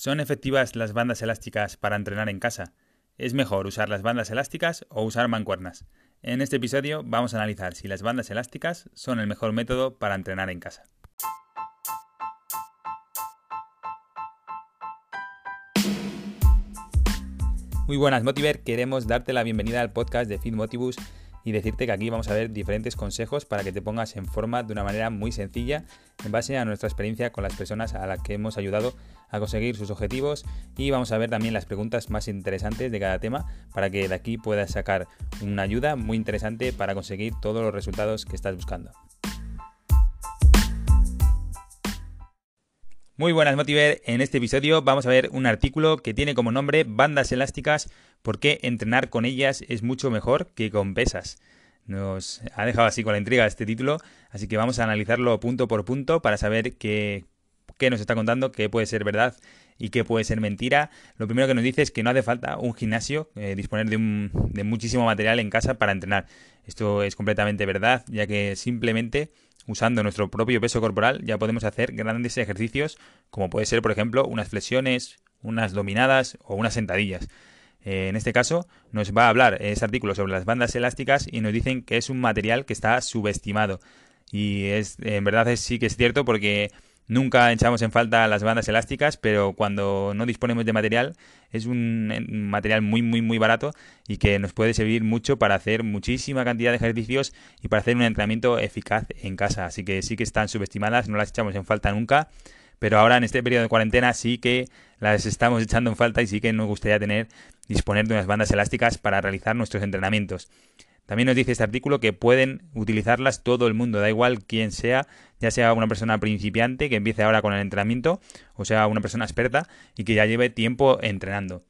¿Son efectivas las bandas elásticas para entrenar en casa? ¿Es mejor usar las bandas elásticas o usar mancuernas? En este episodio vamos a analizar si las bandas elásticas son el mejor método para entrenar en casa. Muy buenas Motiver, queremos darte la bienvenida al podcast de Fit Motivus y decirte que aquí vamos a ver diferentes consejos para que te pongas en forma de una manera muy sencilla en base a nuestra experiencia con las personas a las que hemos ayudado a conseguir sus objetivos y vamos a ver también las preguntas más interesantes de cada tema para que de aquí puedas sacar una ayuda muy interesante para conseguir todos los resultados que estás buscando. Muy buenas Motiver, en este episodio vamos a ver un artículo que tiene como nombre Bandas elásticas, por qué entrenar con ellas es mucho mejor que con pesas. Nos ha dejado así con la intriga este título, así que vamos a analizarlo punto por punto para saber qué, qué nos está contando, qué puede ser verdad y qué puede ser mentira. Lo primero que nos dice es que no hace falta un gimnasio, eh, disponer de, un, de muchísimo material en casa para entrenar. Esto es completamente verdad, ya que simplemente usando nuestro propio peso corporal ya podemos hacer grandes ejercicios como puede ser por ejemplo unas flexiones, unas dominadas o unas sentadillas. Eh, en este caso nos va a hablar este artículo sobre las bandas elásticas y nos dicen que es un material que está subestimado. Y es, en verdad es, sí que es cierto porque Nunca echamos en falta las bandas elásticas, pero cuando no disponemos de material, es un material muy, muy, muy barato y que nos puede servir mucho para hacer muchísima cantidad de ejercicios y para hacer un entrenamiento eficaz en casa. Así que sí que están subestimadas, no las echamos en falta nunca, pero ahora en este periodo de cuarentena sí que las estamos echando en falta y sí que nos gustaría tener, disponer de unas bandas elásticas para realizar nuestros entrenamientos. También nos dice este artículo que pueden utilizarlas todo el mundo, da igual quién sea, ya sea una persona principiante que empiece ahora con el entrenamiento, o sea una persona experta y que ya lleve tiempo entrenando.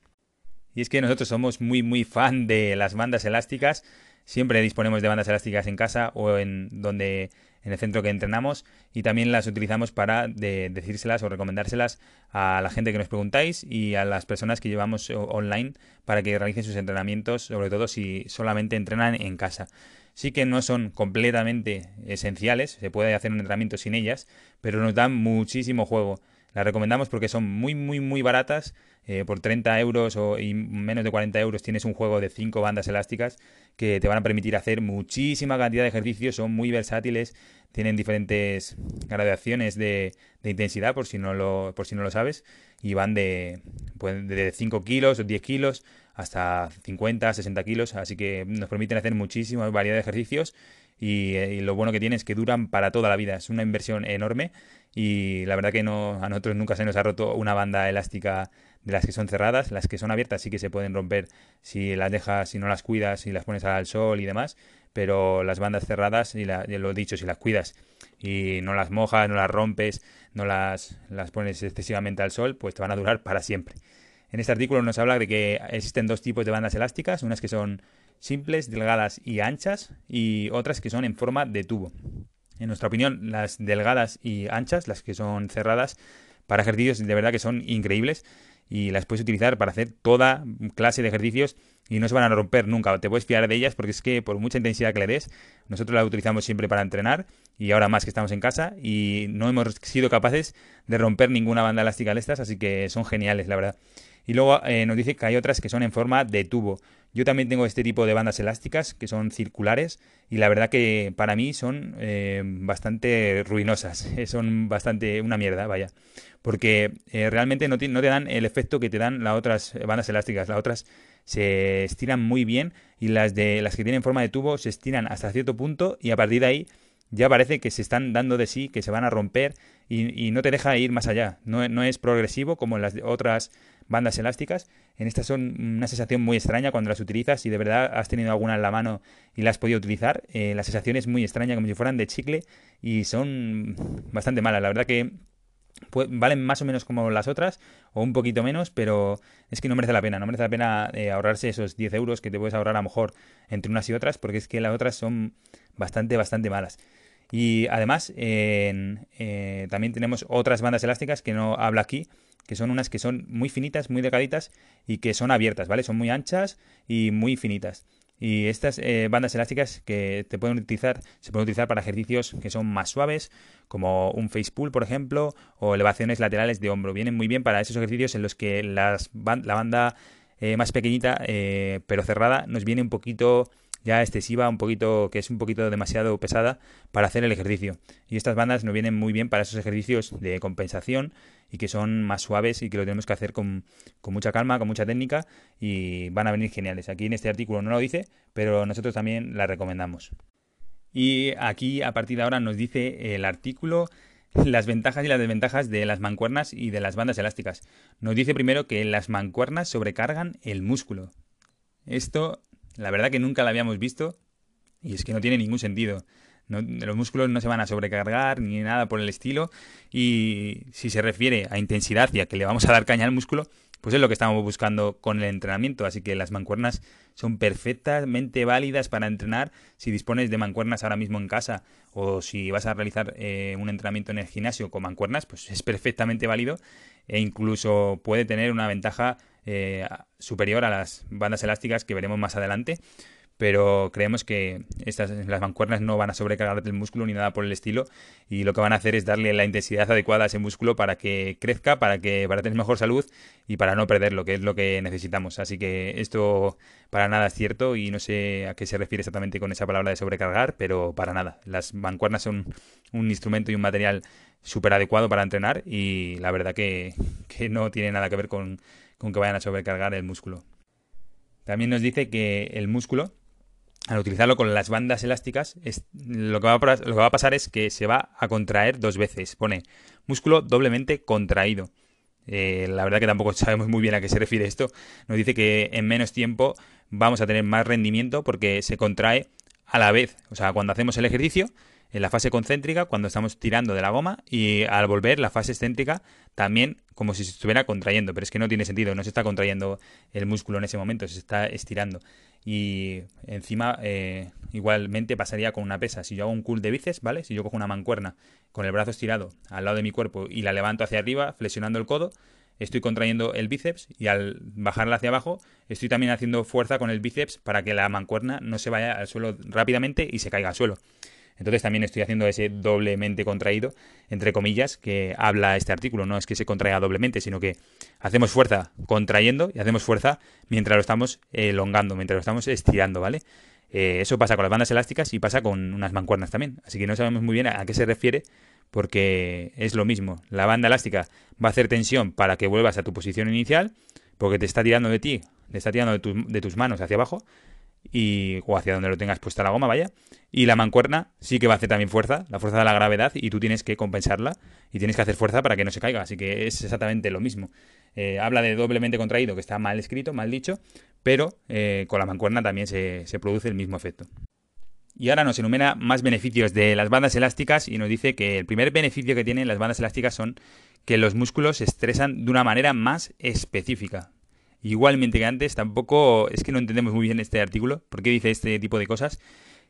Y es que nosotros somos muy muy fan de las bandas elásticas, siempre disponemos de bandas elásticas en casa o en donde en el centro que entrenamos y también las utilizamos para decírselas o recomendárselas a la gente que nos preguntáis y a las personas que llevamos online para que realicen sus entrenamientos, sobre todo si solamente entrenan en casa. Sí que no son completamente esenciales, se puede hacer un entrenamiento sin ellas, pero nos dan muchísimo juego. Las recomendamos porque son muy, muy, muy baratas. Eh, por 30 euros o y menos de 40 euros tienes un juego de 5 bandas elásticas que te van a permitir hacer muchísima cantidad de ejercicios. Son muy versátiles, tienen diferentes gradaciones de, intensidad, por si, no lo, por si no lo sabes. Y van de, pues, de 5 kilos o 10 kilos hasta 50, 60 kilos. Así que nos permiten hacer muchísima variedad de ejercicios. Y, eh, y, lo bueno que tiene es que duran para toda la vida. Es una inversión enorme y la verdad que no, a nosotros nunca se nos ha roto una banda elástica de las que son cerradas, las que son abiertas sí que se pueden romper si las dejas, si no las cuidas, si las pones al sol y demás, pero las bandas cerradas, y ya lo he dicho, si las cuidas y no las mojas, no las rompes, no las, las pones excesivamente al sol, pues te van a durar para siempre. En este artículo nos habla de que existen dos tipos de bandas elásticas, unas que son simples, delgadas y anchas, y otras que son en forma de tubo. En nuestra opinión, las delgadas y anchas, las que son cerradas, para ejercicios de verdad que son increíbles y las puedes utilizar para hacer toda clase de ejercicios y no se van a romper nunca. Te puedes fiar de ellas porque es que por mucha intensidad que le des, nosotros las utilizamos siempre para entrenar y ahora más que estamos en casa y no hemos sido capaces de romper ninguna banda elástica de estas, así que son geniales, la verdad. Y luego eh, nos dice que hay otras que son en forma de tubo. Yo también tengo este tipo de bandas elásticas que son circulares y la verdad que para mí son eh, bastante ruinosas, son bastante una mierda, vaya, porque eh, realmente no te, no te, dan el efecto que te dan las otras bandas elásticas, las otras se estiran muy bien y las de las que tienen forma de tubo se estiran hasta cierto punto y a partir de ahí ya parece que se están dando de sí, que se van a romper y, no te deja ir más allá. No, no, es progresivo como en las otras bandas elásticas. En estas son una sensación muy extraña cuando las utilizas. Si de verdad has tenido alguna en la mano y la has podido utilizar, eh, la sensación es muy extraña, como si fueran de chicle y son bastante malas. La verdad que valen más o menos como las otras o un poquito menos, pero es que no merece la pena. No merece la pena eh, ahorrarse esos 10 euros que te puedes ahorrar a lo mejor entre unas y otras, porque es que las otras son bastante, bastante malas. Y además, eh, también tenemos otras bandas elásticas que no habla aquí, que son unas que son muy finitas, muy delgaditas y que son abiertas, ¿vale? Son muy anchas y muy finitas. Y estas eh, bandas elásticas que te pueden utilizar, se pueden utilizar para ejercicios que son más suaves, como un face pull, por ejemplo, o elevaciones laterales de hombro. Vienen muy bien para esos ejercicios en los que la banda eh, más pequeñita, pero cerrada, nos viene un poquito ya excesiva, un poquito que es un poquito demasiado pesada para hacer el ejercicio. Y estas bandas nos vienen muy bien para esos ejercicios de compensación y que son más suaves y que lo tenemos que hacer con, mucha calma, con mucha técnica y van a venir geniales. Aquí en este artículo no lo dice, pero nosotros también la recomendamos. Y aquí a partir de ahora nos dice el artículo las ventajas y las desventajas de las mancuernas y de las bandas elásticas. Nos dice primero que las mancuernas sobrecargan el músculo. Esto, la verdad que nunca lo habíamos visto y es que no tiene ningún sentido. los músculos no se van a sobrecargar ni nada por el estilo y si se refiere a intensidad y a que le vamos a dar caña al músculo, pues es lo que estamos buscando con el entrenamiento. Así que las mancuernas son perfectamente válidas para entrenar si dispones de mancuernas ahora mismo en casa o si vas a realizar eh, un entrenamiento en el gimnasio con mancuernas, pues es perfectamente válido e incluso puede tener una ventaja eh, superior a las bandas elásticas que veremos más adelante pero creemos que estas las mancuernas no van a sobrecargar el músculo ni nada por el estilo y lo que van a hacer es darle la intensidad adecuada a ese músculo para que crezca, para que para tener mejor salud y para no perderlo, que es lo que necesitamos. Así que esto para nada es cierto y no sé a qué se refiere exactamente con esa palabra de sobrecargar, pero para nada. Las mancuernas son un instrumento y un material súper adecuado para entrenar y la verdad que, que no tiene nada que ver con, con que vayan a sobrecargar el músculo. También nos dice que el músculo al utilizarlo con las bandas elásticas, lo, que va a, pasar es que se va a contraer dos veces. Pone músculo doblemente contraído. Eh, la verdad que tampoco sabemos muy bien a qué se refiere esto. Nos dice que en menos tiempo vamos a tener más rendimiento porque se contrae a la vez. O sea, cuando hacemos el ejercicio, en la fase concéntrica, cuando estamos tirando de la goma, y al volver la fase excéntrica también como si se estuviera contrayendo. Pero es que no tiene sentido, no se está contrayendo el músculo en ese momento, se está estirando y encima eh, igualmente pasaría con una pesa. Si yo hago un cool de bíceps, ¿vale? Si yo cojo una mancuerna con el brazo estirado al lado de mi cuerpo y la levanto hacia arriba, flexionando el codo, estoy contrayendo el bíceps y al bajarla hacia abajo estoy también haciendo fuerza con el bíceps para que la mancuerna no se vaya al suelo rápidamente y se caiga al suelo. Entonces también estoy haciendo ese doblemente contraído, entre comillas, que habla este artículo. No es que se contraiga doblemente, sino que hacemos fuerza contrayendo y hacemos fuerza mientras lo estamos elongando, mientras lo estamos estirando, ¿vale? Eh, eso pasa con las bandas elásticas y pasa con unas mancuernas también. Así que no sabemos muy bien a, qué se refiere porque es lo mismo. La banda elástica va a hacer tensión para que vuelvas a tu posición inicial porque te está tirando de ti, te está tirando de tus manos hacia abajo y, o hacia donde lo tengas puesta la goma, vaya. Y la mancuerna sí que va a hacer también fuerza, la fuerza de la gravedad, y tú tienes que compensarla y tienes que hacer fuerza para que no se caiga. Así que es exactamente lo mismo. Eh, habla de doblemente contraído, que está mal escrito, mal dicho, pero eh, con la mancuerna también se, se produce el mismo efecto. Y ahora nos enumera más beneficios de las bandas elásticas y nos dice que el primer beneficio que tienen las bandas elásticas son que los músculos se estresan de una manera más específica. Igualmente que antes, tampoco es que no entendemos muy bien este artículo, por qué dice este tipo de cosas.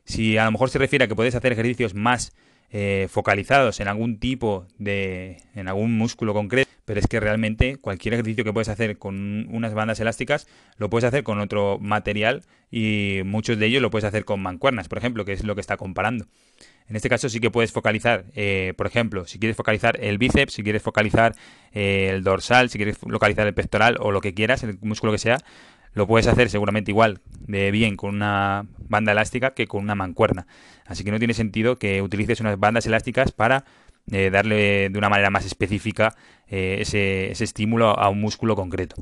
Si a lo mejor se refiere a que puedes hacer ejercicios más eh, focalizados en algún tipo de, en algún músculo concreto, pero es que realmente cualquier ejercicio que puedes hacer con unas bandas elásticas lo puedes hacer con otro material y muchos de ellos lo puedes hacer con mancuernas, por ejemplo, que es lo que está comparando. En este caso sí que puedes focalizar, eh, por ejemplo, si quieres focalizar el bíceps, si quieres focalizar eh, el dorsal, si quieres localizar el pectoral o lo que quieras, el músculo que sea, lo puedes hacer seguramente igual de bien con una banda elástica que con una mancuerna. Así que no tiene sentido que utilices unas bandas elásticas para eh, darle de una manera más específica ese, ese estímulo a un músculo concreto.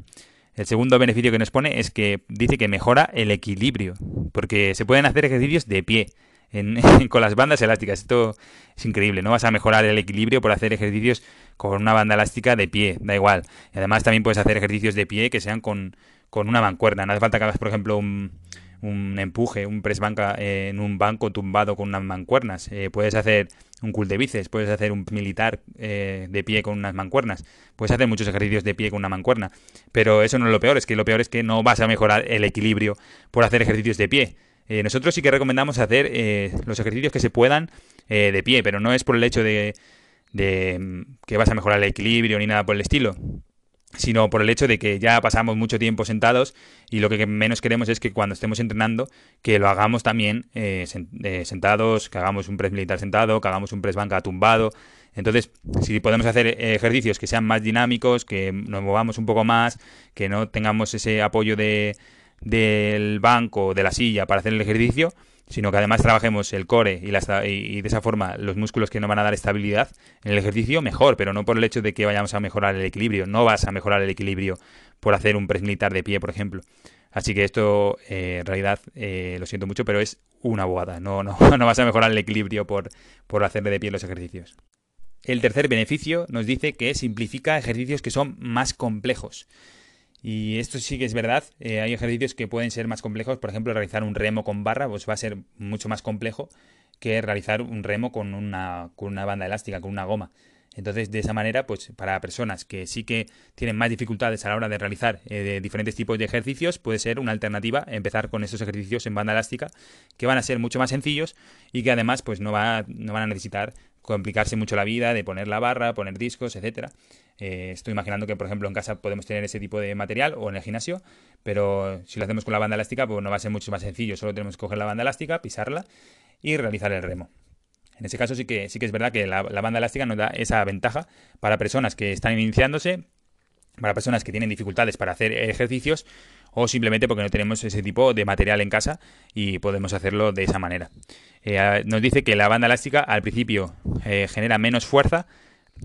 El segundo beneficio que nos pone es que dice que mejora el equilibrio, porque se pueden hacer ejercicios de pie. con las bandas elásticas. Esto es increíble, no vas a mejorar el equilibrio por hacer ejercicios con una banda elástica de pie, da igual. Y además también puedes hacer ejercicios de pie que sean con, con una mancuerna. No hace falta que hagas, por ejemplo, un, un empuje, un press banca eh, en un banco tumbado con unas mancuernas. Eh, puedes hacer un cool de bíceps, puedes hacer un militar eh, de pie con unas mancuernas. Puedes hacer muchos ejercicios de pie con una mancuerna. Pero eso no es lo peor, es que lo peor es que no vas a mejorar el equilibrio por hacer ejercicios de pie. Eh, nosotros sí que recomendamos hacer eh, los ejercicios que se puedan eh, de pie, pero no es por el hecho de, de, mm, que vas a mejorar el equilibrio ni nada por el estilo. Sino por el hecho de que ya pasamos mucho tiempo sentados y lo que menos queremos es que cuando estemos entrenando que lo hagamos también eh, eh, sentados, que hagamos un press militar sentado, que hagamos un press banca tumbado. Entonces, si podemos hacer ejercicios que sean más dinámicos, que nos movamos un poco más, que no tengamos ese apoyo de, del banco de la silla para hacer el ejercicio, sino que además trabajemos el core y, y, de esa forma los músculos que nos van a dar estabilidad en el ejercicio, mejor, pero no por el hecho de que vayamos a mejorar el equilibrio. No vas a mejorar el equilibrio por hacer un press militar de pie, por ejemplo. Así que esto, eh, en realidad, eh, lo siento mucho, pero es una bobada. No, no, no vas a mejorar el equilibrio por, por hacerle de pie los ejercicios. El tercer beneficio nos dice que simplifica ejercicios que son más complejos. Y esto sí que es verdad. Eh, hay ejercicios que pueden ser más complejos. Por ejemplo, realizar un remo con barra pues va a ser mucho más complejo que realizar un remo con una, con una banda elástica, con una goma. Entonces, de esa manera, pues para personas que sí que tienen más dificultades a la hora de realizar eh, diferentes tipos de ejercicios, puede ser una alternativa empezar con estos ejercicios en banda elástica, que van a ser mucho más sencillos y que además pues no, va, no van a necesitar complicarse mucho la vida de poner la barra, poner discos, etcétera. Eh, estoy imaginando que, por ejemplo, en casa podemos tener ese tipo de material o en el gimnasio, pero si lo hacemos con la banda elástica, pues no va a ser mucho más sencillo. Solo tenemos que coger la banda elástica, pisarla y realizar el remo. En ese caso sí que, sí que es verdad que la, banda elástica nos da esa ventaja para personas que están iniciándose, para personas que tienen dificultades para hacer ejercicios o simplemente porque no tenemos ese tipo de material en casa y podemos hacerlo de esa manera. Eh, nos dice que la banda elástica al principio eh, genera menos fuerza,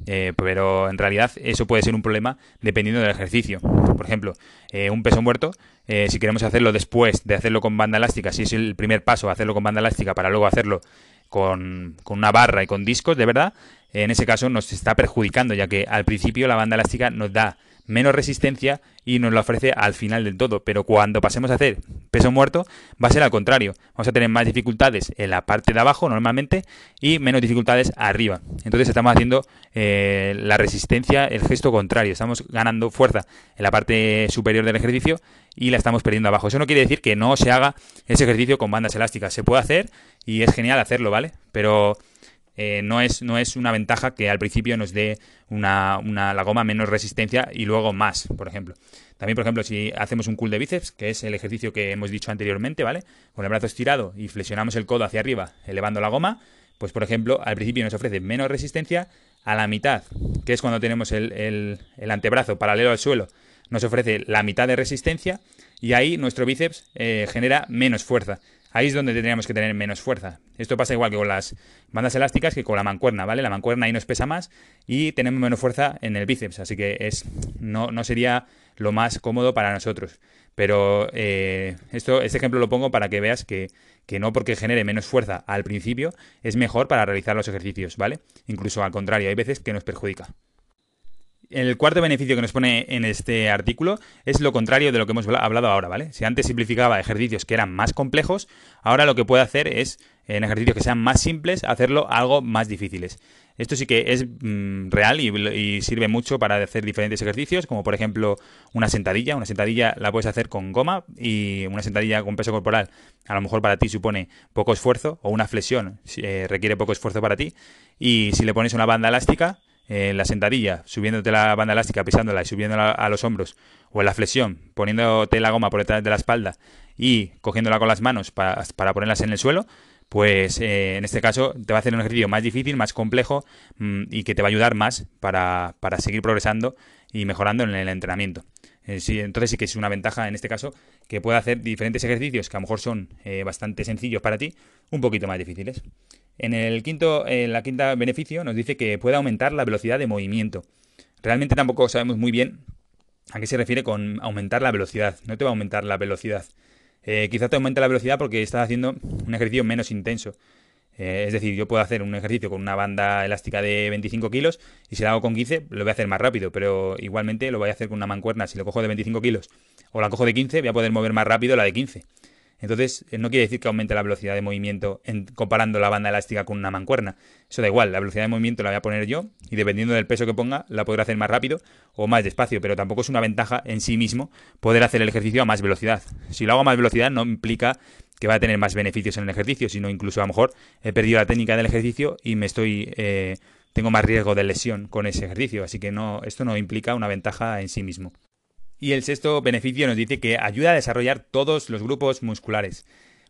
eh, pero en realidad eso puede ser un problema dependiendo del ejercicio. Por ejemplo, eh, un peso muerto, eh, si queremos hacerlo después de hacerlo con banda elástica, si es el primer paso hacerlo con banda elástica para luego hacerlo con, con una barra y con discos, de verdad, en ese caso nos está perjudicando, ya que al principio la banda elástica nos da menos resistencia y nos lo ofrece al final del todo. Pero cuando pasemos a hacer peso muerto, va a ser al contrario. Vamos a tener más dificultades en la parte de abajo normalmente y menos dificultades arriba. Entonces estamos haciendo eh, la resistencia, el gesto contrario. Estamos ganando fuerza en la parte superior del ejercicio y la estamos perdiendo abajo. Eso no quiere decir que no se haga ese ejercicio con bandas elásticas. Se puede hacer y es genial hacerlo, ¿vale? Pero eh, no, es, no es una ventaja que al principio nos dé una, una, la goma menos resistencia y luego más, por ejemplo. También, por ejemplo, si hacemos un cool de bíceps, que es el ejercicio que hemos dicho anteriormente, ¿vale? Con el brazo estirado y flexionamos el codo hacia arriba, elevando la goma, pues por ejemplo, al principio nos ofrece menos resistencia, a la mitad, que es cuando tenemos el, el, antebrazo paralelo al suelo, nos ofrece la mitad de resistencia y ahí nuestro bíceps eh, genera menos fuerza. Ahí es donde tendríamos que tener menos fuerza. Esto pasa igual que con las bandas elásticas que con la mancuerna, ¿vale? La mancuerna ahí nos pesa más y tenemos menos fuerza en el bíceps, así que es no, no sería lo más cómodo para nosotros. Pero eh, esto, este ejemplo lo pongo para que veas que, que no porque genere menos fuerza al principio es mejor para realizar los ejercicios, ¿vale? Incluso al contrario, hay veces que nos perjudica. El cuarto beneficio que nos pone en este artículo es lo contrario de lo que hemos hablado ahora, ¿vale? Si antes simplificaba ejercicios que eran más complejos, ahora lo que puede hacer es, en ejercicios que sean más simples, hacerlo algo más difíciles. Esto sí que es mm, real y, sirve mucho para hacer diferentes ejercicios, como por ejemplo una sentadilla. Una sentadilla la puedes hacer con goma y una sentadilla con peso corporal a lo mejor para ti supone poco esfuerzo o una flexión eh, requiere poco esfuerzo para ti. Y si le pones una banda elástica, en la sentadilla, subiéndote la banda elástica, pisándola y subiéndola a los hombros, o en la flexión, poniéndote la goma por detrás de la espalda y cogiéndola con las manos para, ponerlas en el suelo, pues eh, en este caso te va a hacer un ejercicio más difícil, más complejo mm, y que te va a ayudar más para, seguir progresando y mejorando en el entrenamiento. Eh, entonces sí que es una ventaja en este caso que pueda hacer diferentes ejercicios que a lo mejor son eh, bastante sencillos para ti, un poquito más difíciles. En el quinto, en la quinta beneficio nos dice que puede aumentar la velocidad de movimiento. Realmente tampoco sabemos muy bien a qué se refiere con aumentar la velocidad. No te va a aumentar la velocidad. Eh, quizá te aumente la velocidad porque estás haciendo un ejercicio menos intenso. Eh, es decir, yo puedo hacer un ejercicio con una banda elástica de 25 kilos y si lo hago con 15 lo voy a hacer más rápido, pero igualmente lo voy a hacer con una mancuerna. Si lo cojo de 25 kilos o la cojo de 15, voy a poder mover más rápido la de 15. Entonces, eh, no quiere decir que aumente la velocidad de movimiento en, comparando la banda elástica con una mancuerna. Eso da igual, la velocidad de movimiento la voy a poner yo y dependiendo del peso que ponga, la podré hacer más rápido o más despacio, pero tampoco es una ventaja en sí mismo poder hacer el ejercicio a más velocidad. Si lo hago a más velocidad no implica que va a tener más beneficios en el ejercicio, sino incluso a lo mejor he perdido la técnica del ejercicio y me estoy... Eh, tengo más riesgo de lesión con ese ejercicio, así que no, esto no implica una ventaja en sí mismo. Y el sexto beneficio nos dice que ayuda a desarrollar todos los grupos musculares.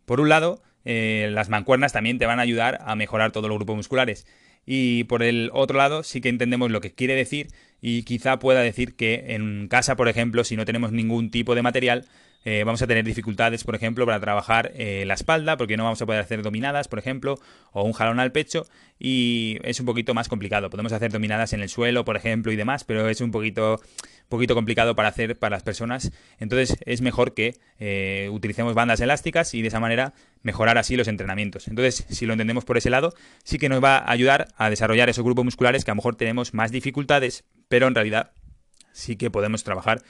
Por un lado, eh, las mancuernas también te van a ayudar a mejorar todos los grupos musculares. Y por el otro lado, sí que entendemos lo que quiere decir y quizá pueda decir que en casa, por ejemplo, si no tenemos ningún tipo de material, eh, vamos a tener dificultades, por ejemplo, para trabajar eh, la espalda, porque no vamos a poder hacer dominadas, por ejemplo, o un jalón al pecho, y es un poquito más complicado. Podemos hacer dominadas en el suelo, por ejemplo, y demás, pero es un poquito, poquito complicado para hacer para las personas. Entonces es mejor que eh, utilicemos bandas elásticas y de esa manera mejorar así los entrenamientos. Entonces, si lo entendemos por ese lado, sí que nos va a ayudar a desarrollar esos grupos musculares que a lo mejor tenemos más dificultades, pero en realidad sí que podemos trabajar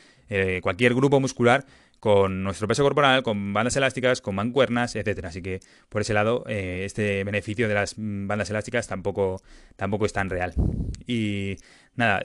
cualquier grupo muscular con nuestro peso corporal, con bandas elásticas, con mancuernas, etcétera. Así que por ese lado, eh, este beneficio de las bandas elásticas tampoco, tampoco es tan real. Y nada,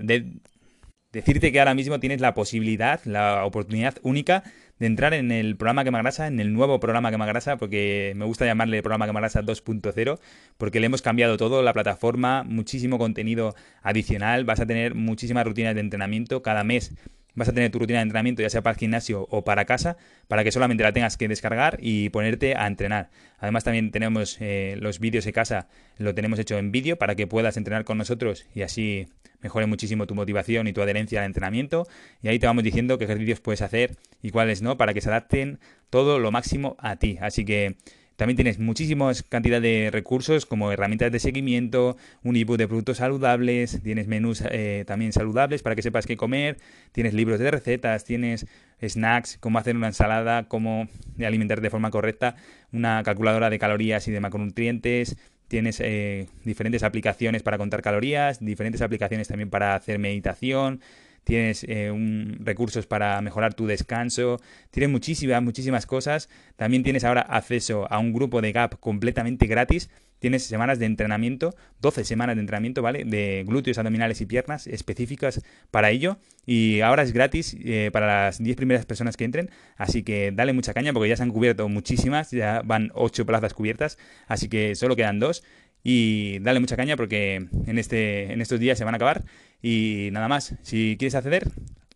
decirte que ahora mismo tienes la posibilidad, la oportunidad única de entrar en el programa Quemagrasa, en el nuevo programa Quemagrasa, porque me gusta llamarle programa Quemagrasa 2.0, porque le hemos cambiado todo, la plataforma, muchísimo contenido adicional, vas a tener muchísimas rutinas de entrenamiento cada mes vas a tener tu rutina de entrenamiento, ya sea para el gimnasio o para casa, para que solamente la tengas que descargar y ponerte a entrenar. Además también tenemos eh, los vídeos de casa, lo tenemos hecho en vídeo para que puedas entrenar con nosotros y así mejore muchísimo tu motivación y tu adherencia al entrenamiento. Y ahí te vamos diciendo qué ejercicios puedes hacer y cuáles no, para que se adapten todo lo máximo a ti. Así que también tienes muchísimas cantidad de recursos como herramientas de seguimiento, un ebook de productos saludables, tienes menús eh, también saludables para que sepas qué comer, tienes libros de recetas, tienes snacks, cómo hacer una ensalada, cómo alimentar de forma correcta, una calculadora de calorías y de macronutrientes, tienes eh, diferentes aplicaciones para contar calorías, diferentes aplicaciones también para hacer meditación, tienes eh, recursos para mejorar tu descanso, tienes muchísimas, muchísimas cosas. También tienes ahora acceso a un grupo de Gap completamente gratis. Tienes semanas de entrenamiento, 12 semanas de entrenamiento, ¿vale? De glúteos, abdominales y piernas específicas para ello. Y ahora es gratis eh, para las 10 primeras personas que entren. Así que dale mucha caña porque ya se han cubierto muchísimas, ya van 8 plazas cubiertas. Así que solo quedan 2 y dale mucha caña porque en, este, en estos días se van a acabar. Y nada más, si quieres acceder,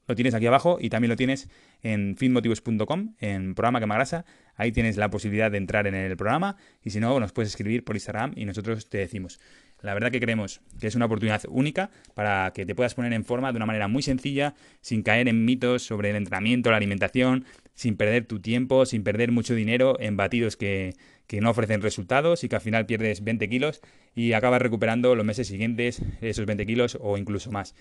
lo tienes aquí abajo y también lo tienes en finmotivos.com, en programa Quemagrasa. Ahí tienes la posibilidad de entrar en el programa y si no, nos puedes escribir por Instagram y nosotros te decimos. La verdad que creemos que es una oportunidad única para que te puedas poner en forma de una manera muy sencilla, sin caer en mitos sobre el entrenamiento, la alimentación, sin perder tu tiempo, sin perder mucho dinero en batidos que, que no ofrecen resultados y que al final pierdes 20 kilos y acabas recuperando los meses siguientes esos 20 kilos o incluso más.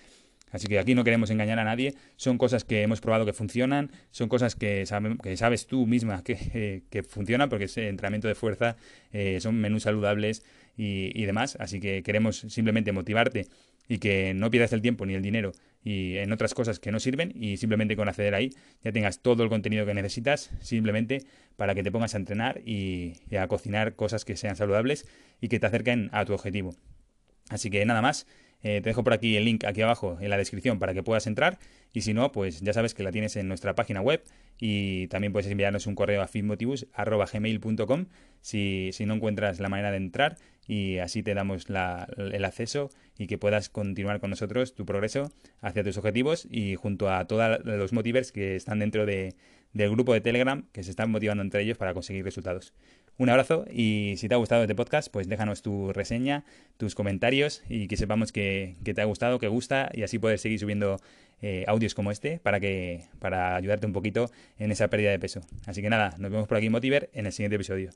Así que aquí no queremos engañar a nadie, son cosas que hemos probado que funcionan, son cosas que, que sabes tú misma que, que, funcionan porque es entrenamiento de fuerza, eh, son menús saludables y, y, demás. Así que queremos simplemente motivarte y que no pierdas el tiempo ni el dinero y en otras cosas que no sirven y simplemente con acceder ahí ya tengas todo el contenido que necesitas simplemente para que te pongas a entrenar y, a cocinar cosas que sean saludables y que te acerquen a tu objetivo. Así que nada más. Eh, te dejo por aquí el link aquí abajo en la descripción para que puedas entrar y si no, pues ya sabes que la tienes en nuestra página web y también puedes enviarnos un correo a fitmotivus.gmail.com si, si no encuentras la manera de entrar y así te damos el acceso y que puedas continuar con nosotros tu progreso hacia tus objetivos y junto a todos los motivers que están dentro de, del grupo de Telegram que se están motivando entre ellos para conseguir resultados. Un abrazo y si te ha gustado este podcast, pues déjanos tu reseña, tus comentarios y que sepamos que, te ha gustado, que gusta y así puedes seguir subiendo eh, audios como este para, que, para ayudarte un poquito en esa pérdida de peso. Así que nada, nos vemos por aquí Motiver en el siguiente episodio.